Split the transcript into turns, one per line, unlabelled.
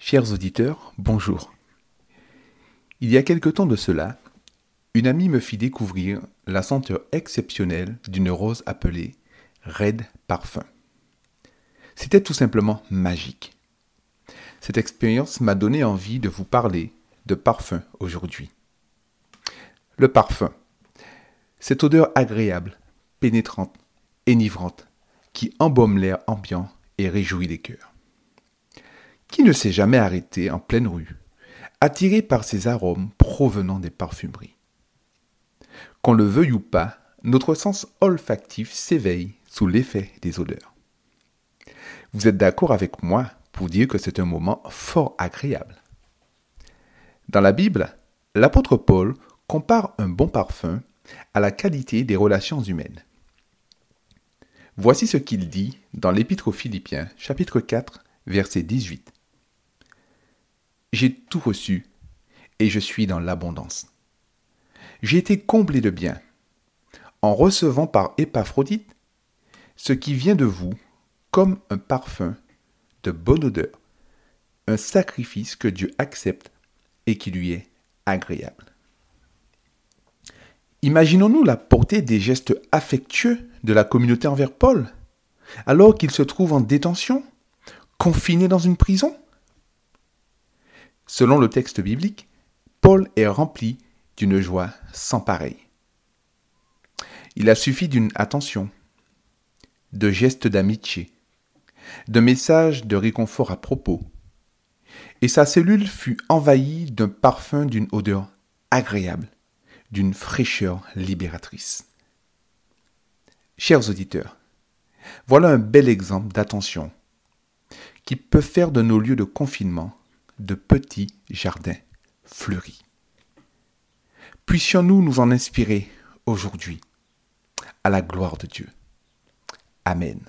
Chers auditeurs, bonjour. Il y a quelque temps de cela, une amie me fit découvrir la senteur exceptionnelle d'une rose appelée Red Parfum. C'était tout simplement magique. Cette expérience m'a donné envie de vous parler de parfum aujourd'hui. Le parfum, cette odeur agréable, pénétrante, enivrante, qui embaume l'air ambiant et réjouit les cœurs. Qui ne s'est jamais arrêté en pleine rue, attiré par ces arômes provenant des parfumeries Qu'on le veuille ou pas, notre sens olfactif s'éveille sous l'effet des odeurs. Vous êtes d'accord avec moi pour dire que c'est un moment fort agréable. Dans la Bible, l'apôtre Paul compare un bon parfum à la qualité des relations humaines. Voici ce qu'il dit dans l'Épître aux Philippiens, chapitre 4, verset 18. J'ai tout reçu et je suis dans l'abondance. J'ai été comblé de bien en recevant par Épaphrodite ce qui vient de vous comme un parfum de bonne odeur, un sacrifice que Dieu accepte et qui lui est agréable. Imaginons-nous la portée des gestes affectueux de la communauté envers Paul, alors qu'il se trouve en détention, confiné dans une prison Selon le texte biblique, Paul est rempli d'une joie sans pareille. Il a suffi d'une attention, de gestes d'amitié, de messages de réconfort à propos, et sa cellule fut envahie d'un parfum d'une odeur agréable, d'une fraîcheur libératrice. Chers auditeurs, voilà un bel exemple d'attention qui peut faire de nos lieux de confinement de petits jardins fleuris. Puissions-nous nous en inspirer aujourd'hui, à la gloire de Dieu. Amen.